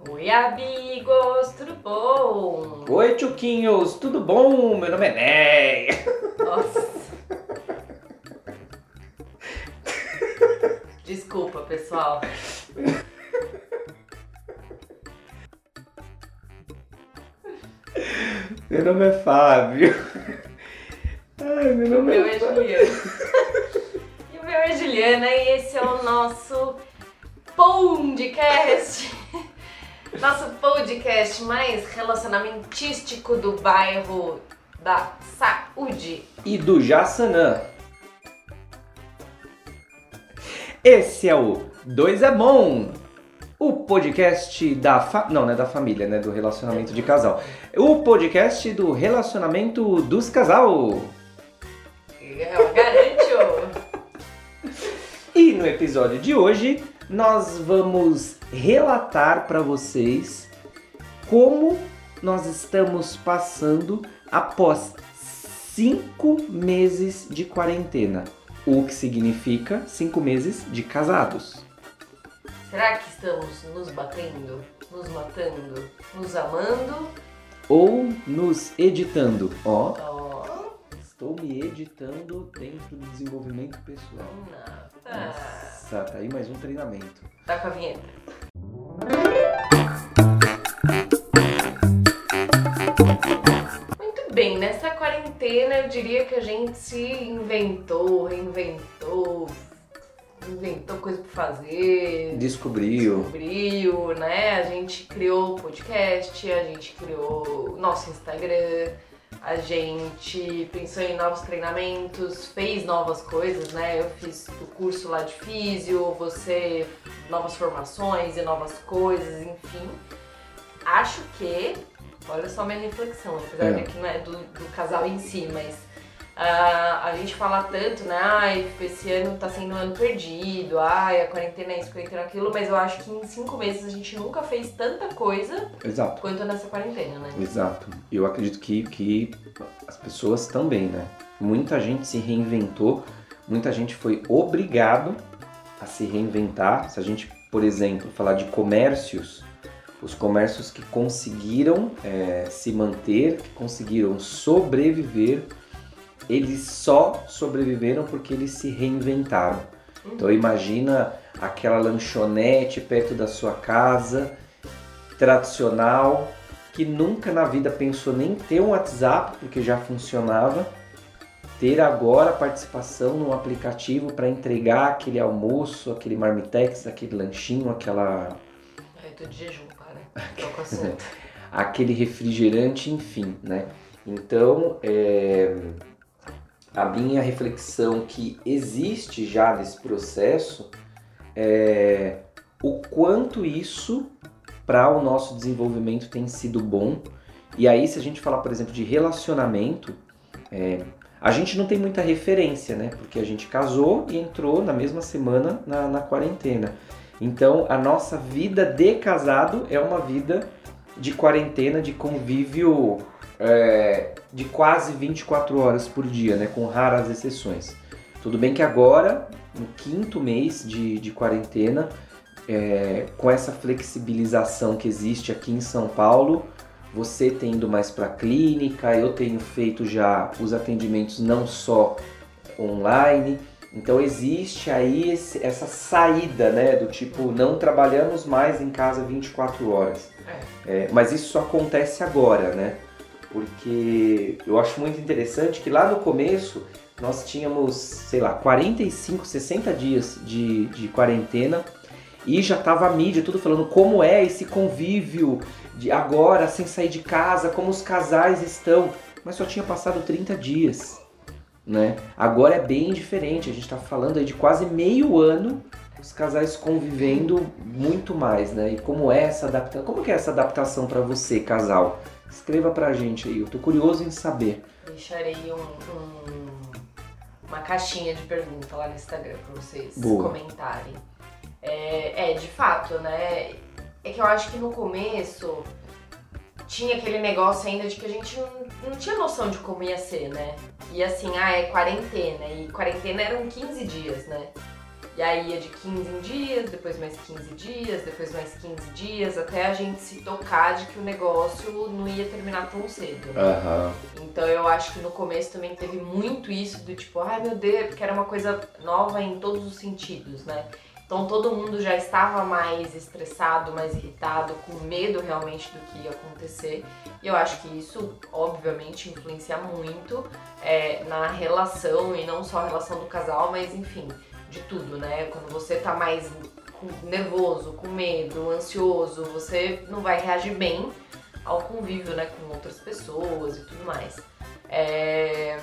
Oi, amigos, tudo bom? Oi, Tchuquinhos, tudo bom? Meu nome é Ney. Nossa. Desculpa, pessoal. Meu nome é Fábio. Ai, meu nome meu é é. Juliana. E o meu é Juliana e esse é o nosso podcast. Nosso podcast mais relacionamentístico do bairro da saúde. E do Jassanã. Esse é o Dois é Bom. O podcast da fa... Não, não é da família, né? Do relacionamento de casal. O podcast do relacionamento dos casal. Eu garanto. E no episódio de hoje nós vamos relatar para vocês como nós estamos passando após cinco meses de quarentena, o que significa cinco meses de casados. Será que estamos nos batendo, nos matando, nos amando? Ou nos editando. Ó, Oh, estou me editando dentro do desenvolvimento pessoal. nossa. Nossa, tá aí mais um treinamento. Tá com a vinheta. Muito bem, nessa quarentena eu diria que a gente se inventou, reinventou, inventou coisa pra fazer, Descobriu. descobriu, né? A gente criou o podcast, a gente criou nosso Instagram, a gente pensou em novos treinamentos, fez novas coisas, né? Eu fiz o curso lá de físio, você novas formações e novas coisas, enfim. Acho que, olha só minha reflexão, apesar É. de que não é do, do casal em si, mas ah, a gente fala tanto, né? Ai, esse ano tá sendo um ano perdido, ai, a quarentena é isso, a quarentena é aquilo, mas eu acho que em cinco meses a gente nunca fez tanta coisa Exato. quanto nessa quarentena, né? Exato. Eu acredito que, que as pessoas também, né? Muita gente se reinventou, muita gente foi obrigado a se reinventar. Se a gente, por exemplo, falar de comércios, os comércios que conseguiram é, se manter, que conseguiram sobreviver, eles só sobreviveram porque eles se reinventaram. Então imagina aquela lanchonete perto da sua casa, tradicional, que nunca na vida pensou nem ter um WhatsApp, porque já funcionava, ter agora participação num aplicativo para entregar aquele almoço, aquele marmitex, aquele lanchinho, aquela, Ai, tô de jejum, assunto. aquele refrigerante, enfim, né? Então, é, a minha reflexão que existe já nesse processo é o quanto isso para o nosso desenvolvimento tem sido bom. E aí, se a gente falar, por exemplo, de relacionamento, é, a gente não tem muita referência, né? Porque a gente casou e entrou na mesma semana na, na quarentena. Então, a nossa vida de casado é uma vida de quarentena, de convívio é, de quase 24 horas por dia, né? Com raras exceções. Tudo bem que agora, no quinto mês de, de quarentena, é, com essa flexibilização que existe aqui em São Paulo, você tem ido mais para a clínica, eu tenho feito já os atendimentos não só online. Então existe aí esse- essa saída, né? Do tipo, não trabalhamos mais em casa 24 horas. É, mas isso só acontece agora, né? Porque eu acho muito interessante que lá no começo nós tínhamos, sei lá, 45, 60 dias de, de quarentena e já tava a mídia tudo falando como é esse convívio de agora sem sair de casa, como os casais estão, mas só tinha passado 30 dias, né? Agora é bem diferente, a gente tá falando aí de quase meio ano os casais convivendo muito mais, né? E como é essa adaptação? Como que é essa adaptação para você, casal? Escreva pra gente aí, eu tô curioso em saber. Deixarei um- um- uma caixinha de pergunta lá no Instagram pra vocês Boa. comentarem. É, é, de fato, né? É que eu acho que no começo tinha aquele negócio ainda de que a gente não, não tinha noção de como ia ser, né? E assim, ah, é quarentena. E quarentena eram 15 dias, né? E aí ia de 15 em dias, depois mais 15 dias, depois mais 15 dias, até a gente se tocar de que o negócio não ia terminar tão cedo. Né? Aham. Então eu acho que no começo também teve muito isso do tipo, ai meu Deus, porque era uma coisa nova em todos os sentidos, né? Então todo mundo já estava mais estressado, mais irritado, com medo realmente do que ia acontecer. E eu acho que isso, obviamente, influencia muito é, na relação, e não só a relação do casal, mas enfim, de tudo, né? Quando você tá mais nervoso, com medo, ansioso, você não vai reagir bem ao convívio, né, com outras pessoas e tudo mais. É,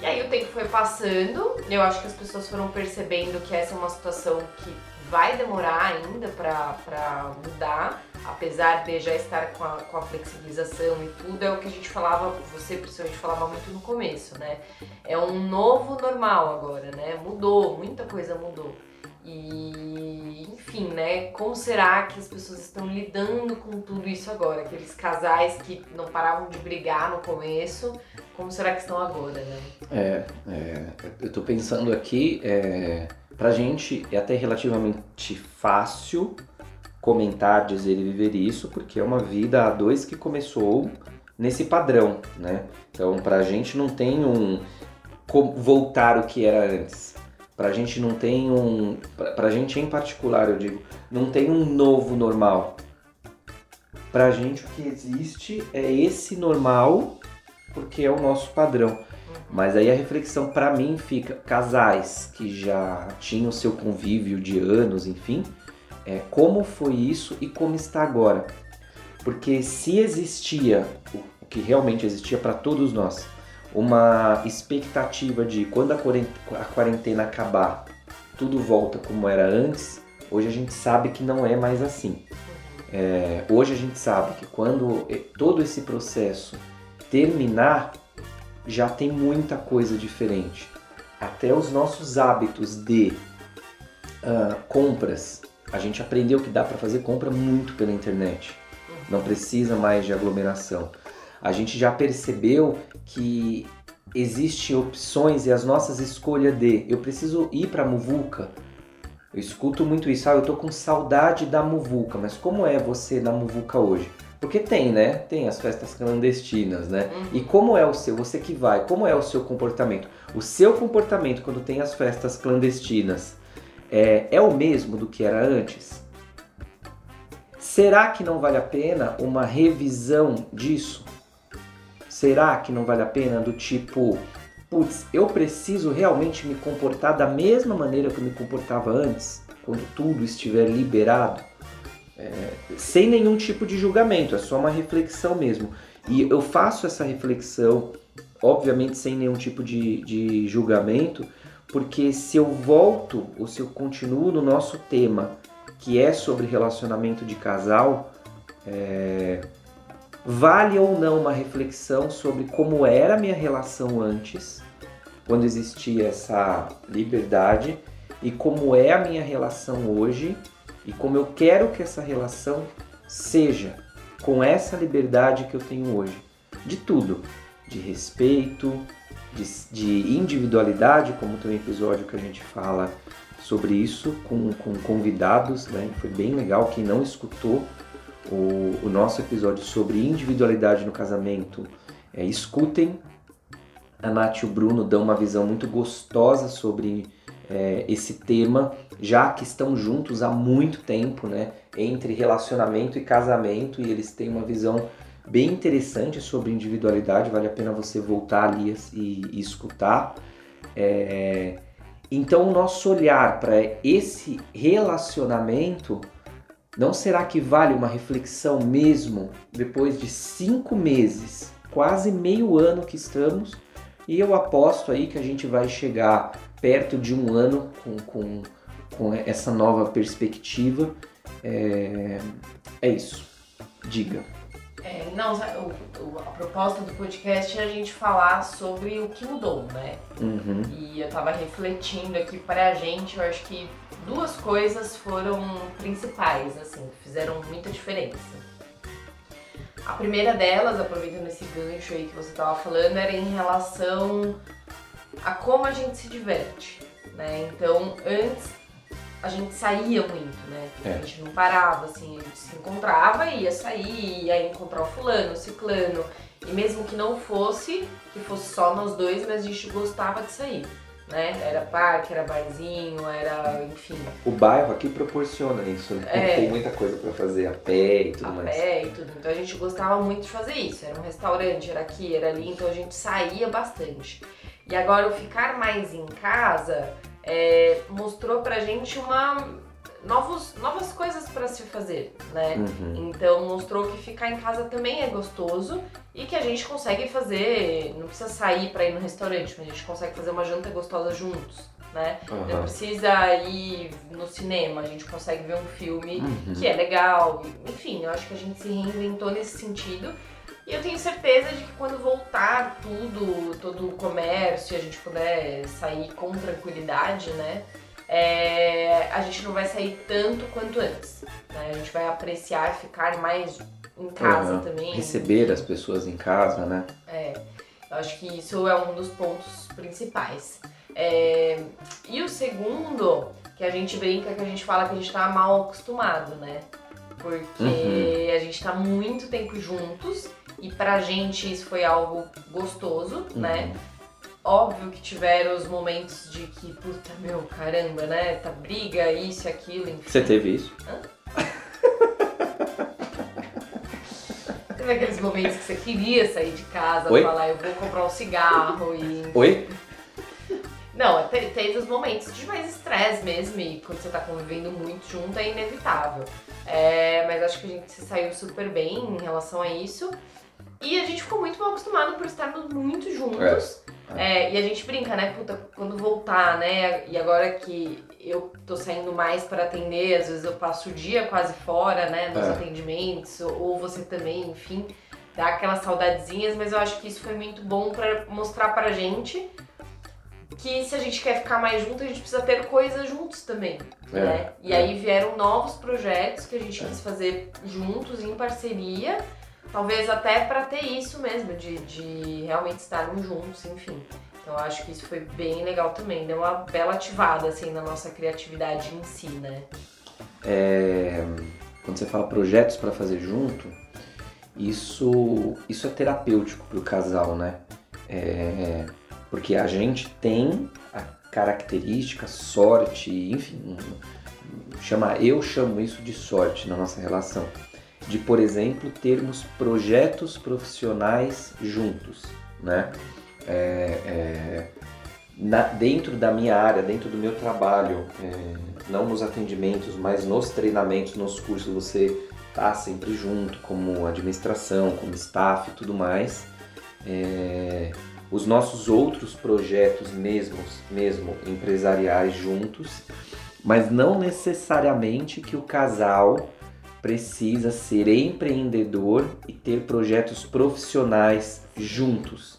E aí o tempo foi passando, eu acho que as pessoas foram percebendo que essa é uma situação que vai demorar ainda pra mudar, apesar de já estar com a, com a flexibilização e tudo, é o que a gente falava, você principalmente falava muito no começo, né? É um novo normal agora, né? Mudou, muita coisa mudou. E, enfim, né? Como será que as pessoas estão lidando com tudo isso agora? Aqueles casais que não paravam de brigar no começo, como será que estão agora, né? É, é, eu tô pensando aqui, é, pra gente é até relativamente fácil comentar, dizer e viver isso, porque é uma vida a dois que começou nesse padrão, né? Então pra gente não tem um voltar o que era antes. Pra gente não tem um. Pra, pra gente em particular, eu digo, não tem um novo normal. Pra gente o que existe é esse normal, porque é o nosso padrão. Mas aí a reflexão pra mim fica, casais que já tinham seu convívio de anos, enfim, é como foi isso e como está agora. Porque se existia, o que realmente existia para todos nós, uma expectativa de quando a quarent- a quarentena acabar, tudo volta como era antes, hoje a gente sabe que não é mais assim. É, hoje a gente sabe que quando todo esse processo terminar, já tem muita coisa diferente. Até os nossos hábitos de ah, compras, a gente aprendeu que dá para fazer compra muito pela internet. Não precisa mais de aglomeração. A gente já percebeu que existem opções e as nossas escolhas de eu preciso ir para Muvuca. Eu escuto muito isso, ah, eu tô com saudade da Muvuca, mas como é você na Muvuca hoje? Porque tem, né? Tem as festas clandestinas, né? E como é o seu, você que vai, como é o seu comportamento? O seu comportamento quando tem as festas clandestinas é, é o mesmo do que era antes? Será que não vale a pena uma revisão disso? Será que não vale a pena do tipo, putz, eu preciso realmente me comportar da mesma maneira que eu me comportava antes, quando tudo estiver liberado? É, sem nenhum tipo de julgamento, é só uma reflexão mesmo. E eu faço essa reflexão, obviamente sem nenhum tipo de, de julgamento, porque se eu volto ou se eu continuo no nosso tema, que é sobre relacionamento de casal, é, vale ou não uma reflexão sobre como era a minha relação antes, quando existia essa liberdade, e como é a minha relação hoje, e como eu quero que essa relação seja com essa liberdade que eu tenho hoje. De tudo. De respeito, de, de individualidade, como tem um episódio que a gente fala sobre isso com, com convidados, né? Foi bem legal. Quem não escutou o, o nosso episódio sobre individualidade no casamento, é, escutem. A Nath e o Bruno dão uma visão muito gostosa sobre é, esse tema, já que estão juntos há muito tempo, né? Entre relacionamento e casamento, e eles têm uma visão bem interessante sobre individualidade, vale a pena você voltar ali e, e escutar. É, então, o nosso olhar para esse relacionamento, não será que vale uma reflexão mesmo depois de cinco meses, quase meio ano que estamos? E eu aposto aí que a gente vai chegar perto de um ano com, com, com essa nova perspectiva. É, é isso. Diga. É, não, o- o- a proposta do podcast é a gente falar sobre o que mudou, né? Uhum. E eu tava refletindo aqui pra gente, eu acho que duas coisas foram principais, assim, que fizeram muita diferença. A primeira delas, aproveitando esse gancho aí que você tava falando, era em relação a como a gente se diverte, né? Então, antes a gente saía muito, né? É. A gente não parava, assim, a gente se encontrava, ia sair, ia encontrar o fulano, o ciclano. E mesmo que não fosse, que fosse só nós dois, mas a gente gostava de sair. Né? Era parque, era barzinho, era, enfim, O bairro aqui proporciona isso, né? É. Tem muita coisa pra fazer a pé e tudo a mais. pé e tudo. Então a gente gostava muito de fazer isso. Era um restaurante, era aqui, era ali, então a gente saía bastante. E agora o ficar mais em casa é, mostrou pra gente uma novos, novas coisas pra se fazer, né? Uhum. Então mostrou que ficar em casa também é gostoso e que a gente consegue fazer, não precisa sair pra ir no restaurante, mas a gente consegue fazer uma janta gostosa juntos, né? Não Aham. precisa ir no cinema, a gente consegue ver um filme Uhum. que é legal. Enfim, eu acho que a gente se reinventou nesse sentido. E eu tenho certeza de que quando voltar tudo, todo o comércio, e a gente puder sair com tranquilidade, né? é, a gente não vai sair tanto quanto antes. né? A gente vai apreciar ficar mais em casa Aham. também. Receber as pessoas em casa, né? É, eu acho que isso é um dos pontos principais. É, e o segundo, que a gente brinca, que a gente fala que a gente tá mal acostumado, né? Porque Uhum. a gente tá muito tempo juntos e pra gente isso foi algo gostoso, né? Uhum. Óbvio que tiveram os momentos de que, puta, meu, caramba, né? Tá briga, isso, aquilo, enfim. Você teve isso? Teve aqueles momentos que você queria sair de casa, Oi? falar, eu vou comprar um cigarro e Oi? Não, te- tem os momentos de mais estresse mesmo, e quando você tá convivendo muito junto é inevitável. É, mas acho que a gente se saiu super bem em relação a isso. E a gente ficou muito mal acostumado por estarmos muito juntos. É, e a gente brinca, né? Puta, quando voltar, né? E agora que eu tô saindo mais para atender, às vezes eu passo o dia quase fora, né? Nos É. atendimentos, ou você também, enfim, dá aquelas saudadezinhas, mas eu acho que isso foi muito bom para mostrar pra gente que se a gente quer ficar mais junto, a gente precisa ter coisas juntos também, É, né? E é. aí vieram novos projetos que a gente quis fazer juntos, em parceria, talvez até pra ter isso mesmo, de, de realmente estarmos juntos, enfim. Então eu acho que isso foi bem legal também, deu uma bela ativada, assim, na nossa criatividade em si, né? É, quando você fala projetos para fazer junto, isso, isso é terapêutico para o casal, né? É, porque a gente tem a característica, sorte, enfim, chama, eu chamo isso de sorte na nossa relação, de, por exemplo, termos projetos profissionais juntos, né? É, é, na- dentro da minha área, dentro do meu trabalho, é, não nos atendimentos, mas nos treinamentos, nos cursos, você tá sempre junto, como administração, como staff e tudo mais. É, os nossos outros projetos mesmos, mesmo empresariais juntos, mas não necessariamente que o casal precisa ser empreendedor e ter projetos profissionais juntos.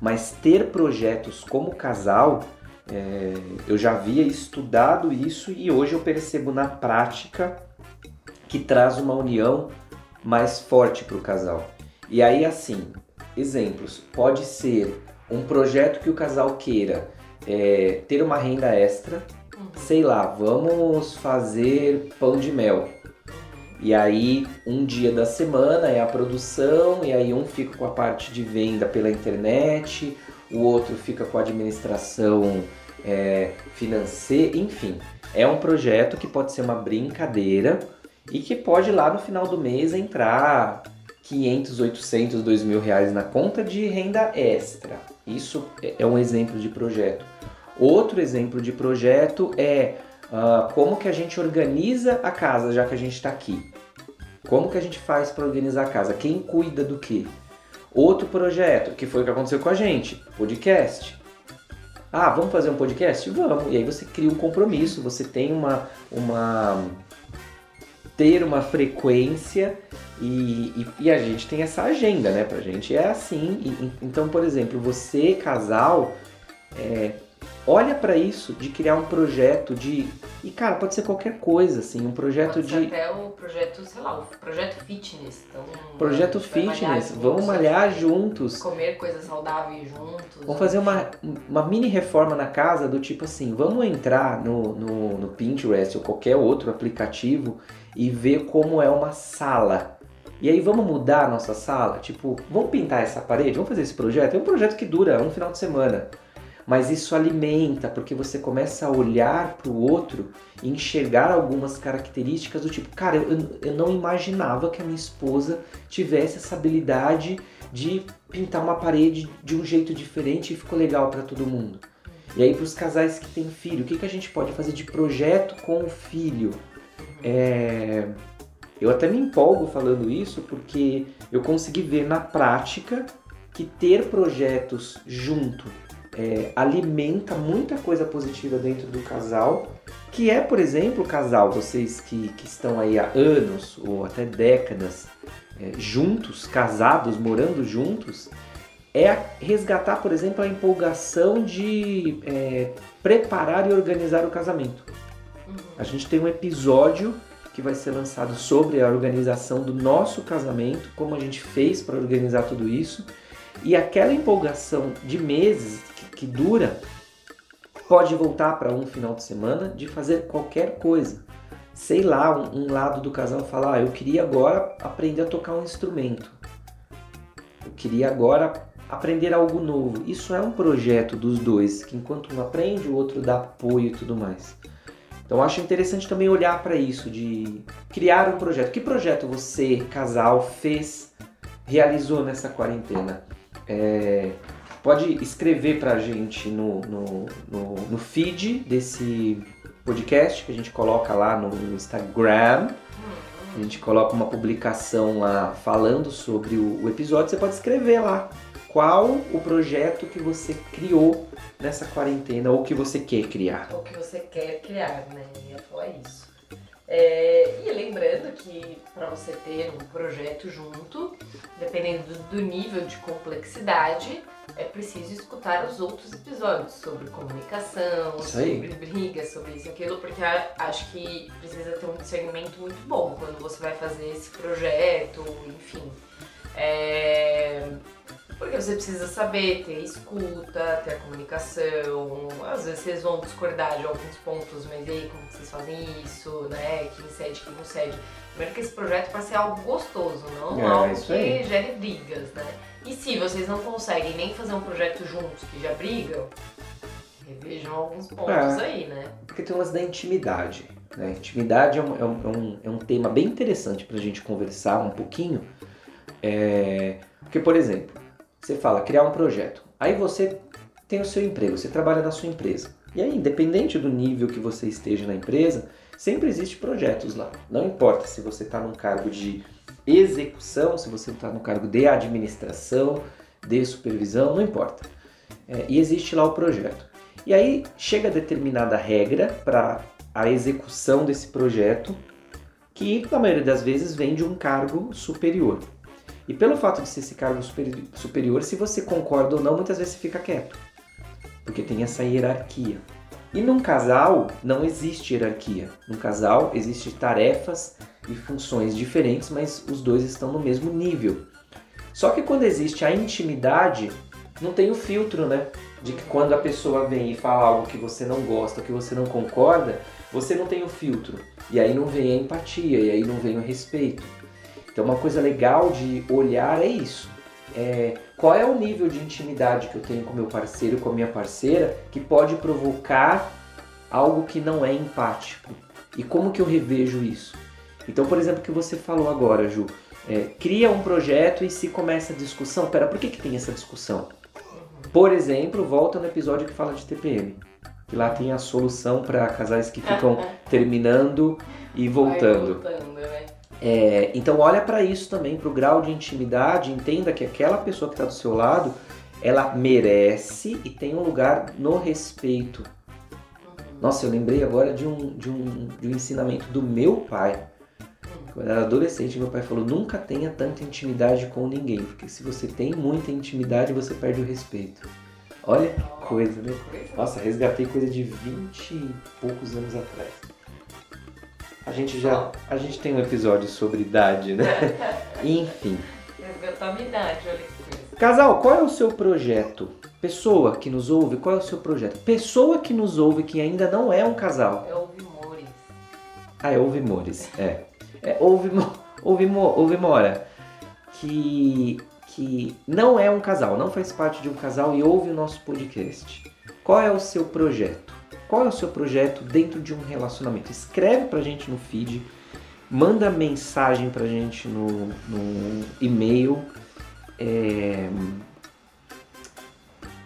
Mas ter projetos como casal, é, eu já havia estudado isso e hoje eu percebo na prática que traz uma união mais forte para o casal. E aí, assim, exemplos: pode ser um projeto que o casal queira é, ter uma renda extra, sei lá, vamos fazer pão de mel. E aí, um dia da semana é a produção, e aí um fica com a parte de venda pela internet, o outro fica com a administração é, financeira, enfim. É um projeto que pode ser uma brincadeira e que pode lá no final do mês entrar 500, 800, 2 mil reais na conta de renda extra. Isso é- é um exemplo de projeto. Outro exemplo de projeto é ah, como que a gente organiza a casa, já que a gente está aqui. Como que a gente faz para organizar a casa? Quem cuida do quê? Outro projeto, que foi o que aconteceu com a gente, podcast. Ah, vamos fazer um podcast? Vamos. E aí você cria um compromisso, você tem uma, uma ter uma frequência e, e, e a gente tem essa agenda, né? Pra gente é assim. E- então, por exemplo, você, casal, é, olha para isso de criar um projeto de e cara pode ser qualquer coisa assim um projeto Pode ser de até o projeto, sei lá, o projeto fitness. Então, projeto vai malhar fitness juntos, vamos malhar assim, juntos. Comer coisas saudáveis juntos. vamos fazer uma, uma mini reforma na casa do tipo assim vamos entrar no, no, no Pinterest ou qualquer outro aplicativo e ver como é uma sala. E aí vamos mudar a nossa sala? Tipo vamos pintar essa parede? Vamos fazer esse projeto? É um projeto que dura um final de semana mas isso alimenta, porque você começa a olhar para o outro e enxergar algumas características do tipo, cara, eu, eu não imaginava que a minha esposa tivesse essa habilidade de pintar uma parede de um jeito diferente e ficou legal para todo mundo. E aí, para os casais que têm filho, o que, que a gente pode fazer de projeto com o filho? É... Eu até me empolgo falando isso porque eu consegui ver na prática que ter projetos junto é, alimenta muita coisa positiva dentro do casal, que é, por exemplo, casal, vocês que, que estão aí há anos ou até décadas é, juntos, casados, morando juntos, é resgatar, por exemplo, a empolgação de é, preparar e organizar o casamento. A gente tem um episódio que vai ser lançado sobre a organização do nosso casamento, como a gente fez para organizar tudo isso. E aquela empolgação de meses que, que dura pode voltar para um final de semana de fazer qualquer coisa. Sei lá, um, um lado do casal falar, ah, eu queria agora aprender a tocar um instrumento. Eu queria agora aprender algo novo. Isso é um projeto dos dois, que enquanto um aprende, o outro dá apoio e tudo mais. Então acho interessante também olhar para isso, de criar um projeto. Que projeto você, casal, fez, realizou nessa quarentena? É, pode escrever para a gente no, no, no, no, feed desse podcast que a gente coloca lá no Instagram. A gente coloca uma publicação lá falando sobre o, o episódio. Você pode escrever lá qual o projeto que você criou nessa quarentena ou que você quer criar. Ou que você quer criar, né? Eu ia falar isso. É, e lembrando que para você ter um projeto junto, dependendo do, nível de complexidade, é preciso escutar os outros episódios sobre comunicação, sobre briga, sobre isso e aquilo, porque acho que precisa ter um discernimento muito bom quando você vai fazer esse projeto, enfim. É, porque você precisa saber ter escuta, ter a comunicação. Às vezes vocês vão discordar de alguns pontos, mas aí como vocês fazem isso, né? Quem cede, quem não cede. Primeiro que esse projeto vai ser algo gostoso, não é, algo que aí. gere brigas, né? E se vocês não conseguem nem fazer um projeto juntos que já brigam, revejam alguns pontos é, aí, né? Porque tem umas da intimidade. Né? Intimidade é um, é um, é um é tema bem interessante pra gente conversar um pouquinho. É... Porque, por exemplo, você fala criar um projeto. Aí você tem o seu emprego, você trabalha na sua empresa. E aí, independente do nível que você esteja na empresa, sempre existe projetos lá. Não importa se você está num cargo de execução, se você está no cargo de administração, de supervisão, não importa. É, e existe lá o projeto. E aí chega determinada regra para a execução desse projeto, que na maioria das vezes vem de um cargo superior. E pelo fato de ser esse cargo superior, se você concorda ou não, muitas vezes você fica quieto. Porque tem essa hierarquia. E num casal não existe hierarquia. Num casal existem tarefas e funções diferentes, mas os dois estão no mesmo nível. Só que quando existe a intimidade, não tem o filtro, né? De que quando a pessoa vem e fala algo que você não gosta, que você não concorda, você não tem o filtro. E aí não vem a empatia, e aí não vem o respeito. Então, uma coisa legal de olhar é isso. É, qual é o nível de intimidade que eu tenho com meu parceiro, com a minha parceira, que pode provocar algo que não é empático? E como que eu revejo isso? Então, por exemplo, o que você falou agora, Ju, é, cria um projeto e se começa a discussão. Pera, por que, que tem essa discussão? Por exemplo, volta no episódio que fala de TPM. Que lá tem a solução para casais que ficam terminando e voltando. Vai voltando né? É, então olha para isso também, para o grau de intimidade, entenda que aquela pessoa que está do seu lado, ela merece e tem um lugar no respeito. Nossa, eu lembrei agora de um, de um, de um ensinamento do meu pai. Quando eu era adolescente, meu pai falou: nunca tenha tanta intimidade com ninguém, porque se você tem muita intimidade, você perde o respeito. Olha que coisa, né? Nossa, resgatei coisa de 20 e poucos anos atrás. A gente já. A gente tem um episódio sobre idade, né? Enfim. Minha idade, olha que coisa. Casal, qual é o seu projeto? Pessoa que nos ouve, qual é o seu projeto? Pessoa que nos ouve que ainda não é um casal. Eu ouvi Mores. Ah, é ouve Mores. É. é ouve, ouve, ouve Mora. Que, que não é um casal, não faz parte de um casal e ouve o nosso podcast. Qual é o seu projeto? Qual é o seu projeto dentro de um relacionamento? Escreve pra gente no feed, manda mensagem pra gente no, no e-mail. é,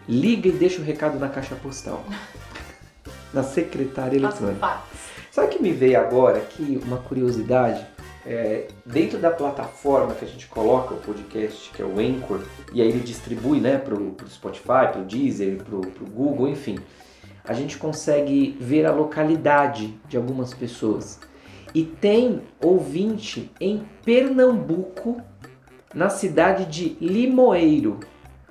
Liga e deixa o recado na caixa postal. Na secretária eletrônica. Sabe o que me veio agora aqui, uma curiosidade? É, dentro da plataforma que a gente coloca o podcast, que é o Anchor, e aí ele distribui né, para o Spotify, para o Deezer, para o Google, enfim, a gente consegue ver a localidade de algumas pessoas. E tem ouvinte em Pernambuco, na cidade de Limoeiro.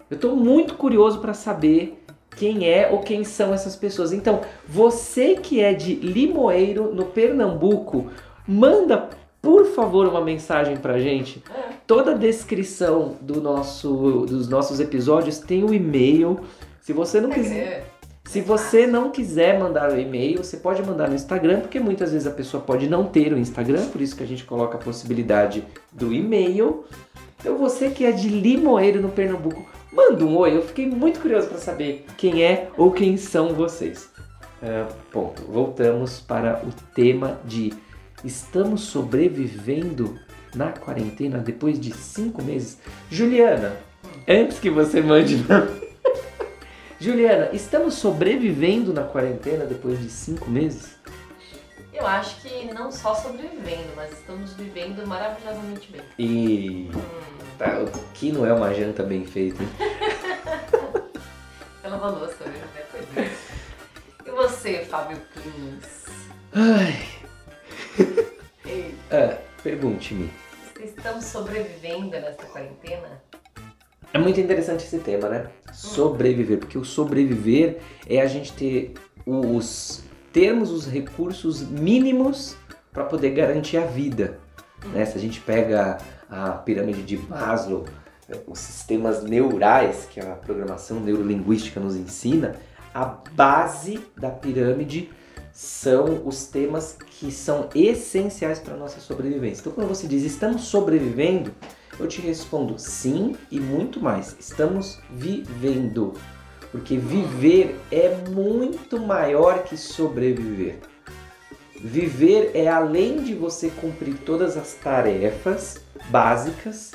Eu estou muito curioso para saber quem é ou quem são essas pessoas. Então, você que é de Limoeiro, no Pernambuco, manda, por favor, uma mensagem pra gente. Toda a descrição do nosso, dos nossos episódios tem o e-mail. Se você não quiser, se você não quiser mandar o e-mail, você pode mandar no Instagram, porque muitas vezes a pessoa pode não ter o Instagram, por isso que a gente coloca a possibilidade do e-mail. Então você que é de Limoeiro no Pernambuco, manda um oi. Eu fiquei muito curioso para saber quem é ou quem são vocês. Ah, ponto. Voltamos para o tema de estamos sobrevivendo na quarentena depois de cinco meses. Juliana, antes que você mande Juliana, estamos sobrevivendo na quarentena depois de cinco meses? Eu acho que não só sobrevivendo, mas estamos vivendo maravilhosamente bem. E tá, o que não é uma janta bem feita? hein? Pela louça, viu? É, pois é. E você, Fábio Clins? Ai, ah, pergunte-me. Estamos sobrevivendo nessa quarentena? É muito interessante esse tema, né? Sobreviver, porque o sobreviver é a gente ter os termos os recursos mínimos para poder garantir a vida. Né? Se a gente pega a pirâmide de Maslow, eh, os sistemas neurais que a programação neurolinguística nos ensina, a base da pirâmide são os temas que são essenciais para a nossa sobrevivência. Então, quando você diz estamos sobrevivendo, eu te respondo sim e muito mais. Estamos vivendo. Porque viver é muito maior que sobreviver. Viver é além de você cumprir todas as tarefas básicas,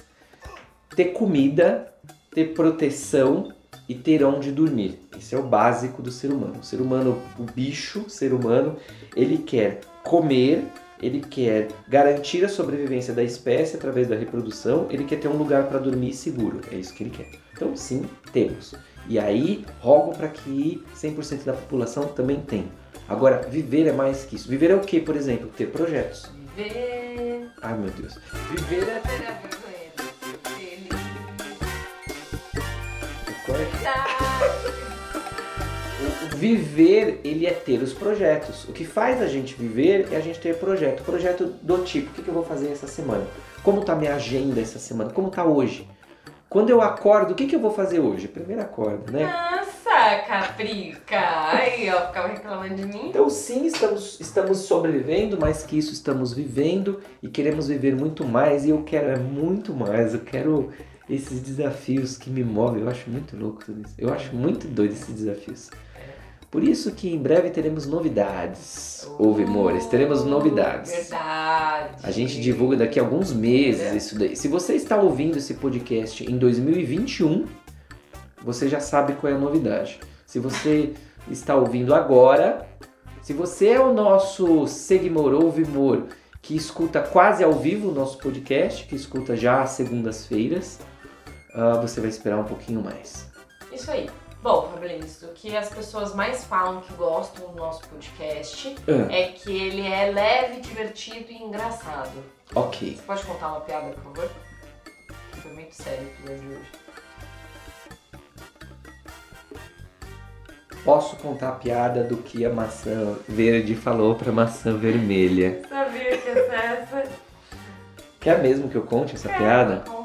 ter comida, ter proteção e ter onde dormir. Esse é o básico do ser humano. O ser humano, o bicho, o ser humano, ele quer comer, ele quer garantir a sobrevivência da espécie através da reprodução, ele quer ter um lugar para dormir seguro. É isso que ele quer. Então, sim, temos. E aí, rogo para que 100% da população também tenha. Agora, viver é mais que isso. Viver é o que, por exemplo? Ter projetos. Viver. Ai, meu Deus. Viver é. Ser feliz. Qual é? Viver, ele é ter os projetos. O que faz a gente viver é a gente ter projeto. Projeto do tipo, o que eu vou fazer essa semana? Como tá minha agenda essa semana? Como tá hoje? Quando eu acordo, o que que eu vou fazer hoje? Primeiro acordo, né? Nossa, caprica! Aí, ó, ficava reclamando de mim. Então sim, estamos, estamos sobrevivendo, mais que isso, estamos vivendo e queremos viver muito mais. E eu quero é muito mais. Eu quero esses desafios que me movem. Eu acho muito louco tudo isso. Eu acho muito doido esses desafios. Por isso que em breve teremos novidades. Ouve, amores, teremos novidades. Verdade. A gente divulga daqui a alguns meses isso daí. Se você está ouvindo esse podcast em 2021, você já sabe qual é a novidade. Se você está ouvindo agora, se você é o nosso seguidor, ouvimor, que escuta quase ao vivo o nosso podcast, que escuta já às segundas-feiras, ah, você vai esperar um pouquinho mais. Isso aí. Bom, Fabrício, o que as pessoas mais falam que gostam do nosso podcast Ah, é que ele é leve, divertido e engraçado. ok. Você pode contar uma piada, por favor? Foi muito sério o que hoje. posso contar a piada do que a maçã verde falou pra maçã vermelha. Sabia que essa é essa? Quer mesmo que eu conte essa É, piada? Conta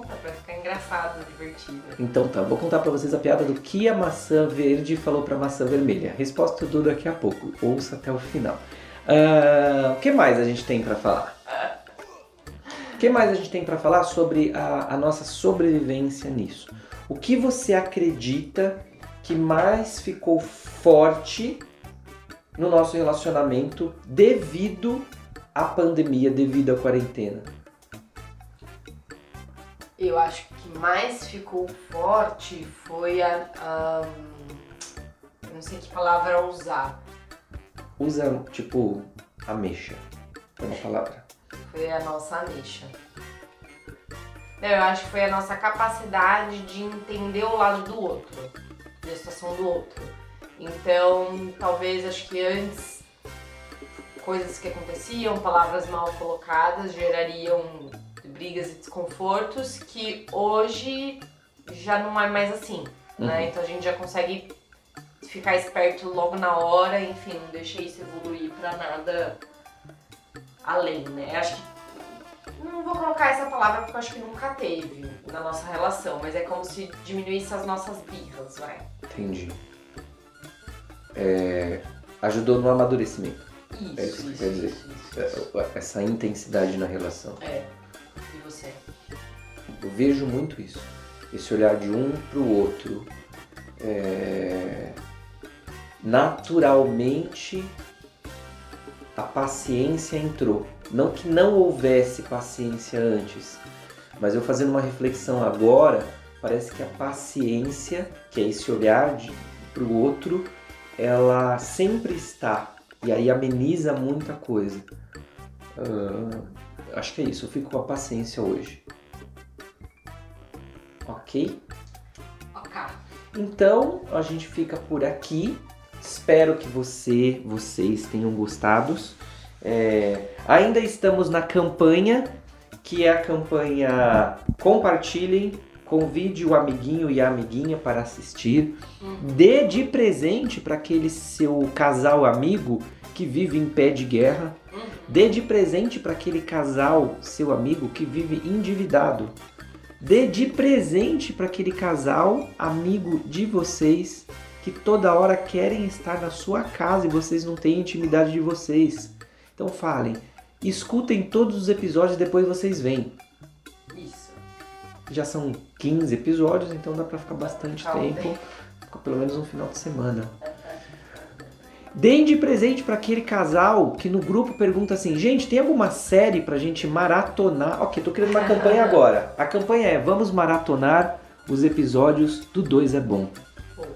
engraçado, divertido. Então tá, vou contar pra vocês a piada do que a maçã verde falou pra maçã vermelha. Resposta tudo daqui a pouco. Ouça até o final. Ah, o que mais a gente tem pra falar? O que mais a gente tem pra falar sobre a, a nossa sobrevivência nisso? O que você acredita que mais ficou forte no nosso relacionamento devido à pandemia, devido à quarentena? Eu acho que mais ficou forte foi a. a- eu não sei que palavra usar. Usa, tipo, ameixa. É uma palavra. Foi a nossa ameixa. Não, Eu acho que foi a nossa capacidade de entender o lado do outro, da situação do outro. Então, talvez acho que antes coisas que aconteciam, palavras mal colocadas gerariam brigas e desconfortos que hoje já não é mais assim, né? Uhum. Então a gente já consegue ficar esperto logo na hora, enfim, não deixa isso evoluir pra nada além, né? Acho que não vou colocar essa palavra porque eu acho que nunca teve na nossa relação, mas é como se diminuísse as nossas birras, vai. Entendi. É, ajudou no amadurecimento. Isso, É isso que isso, quer dizer. isso, isso, É, isso. Essa intensidade na relação. É. E você? Eu vejo muito isso. Esse olhar de um pro outro. É, Naturalmente a paciência entrou. Não que não houvesse paciência antes, mas eu fazendo uma reflexão agora, parece que a paciência, que é esse olhar de, pro outro, ela sempre está. E aí ameniza muita coisa. Ah, acho que é isso, eu fico com a paciência hoje. Ok? Ok. Então a gente fica por aqui. Espero que você, vocês tenham gostado. É, ainda estamos na campanha, que é a campanha Compartilhem, convide o amiguinho e a amiguinha para assistir. Dê de presente para aquele seu casal amigo que vive em pé de guerra. Dê de presente para aquele casal, seu amigo, que vive endividado. Dê de presente para aquele casal, amigo de vocês, que toda hora querem estar na sua casa e vocês não têm intimidade de vocês. Então falem, escutem todos os episódios e depois vocês vêm. Isso. Já são 15 episódios, então dá para ficar bastante um tempo. tempo. Fica pelo menos um final de semana. Deem de presente para aquele casal que no grupo pergunta assim: gente, tem alguma série pra gente maratonar? Ok, tô criando uma campanha agora. A campanha é: vamos maratonar os episódios do 2 é Bom. Boa.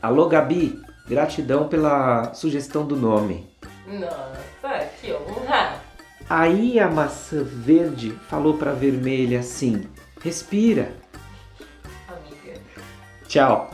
Alô, Gabi, gratidão pela sugestão do nome. Nossa, que honra. Aí a maçã verde falou pra vermelha assim: respira. Amiga. Tchau.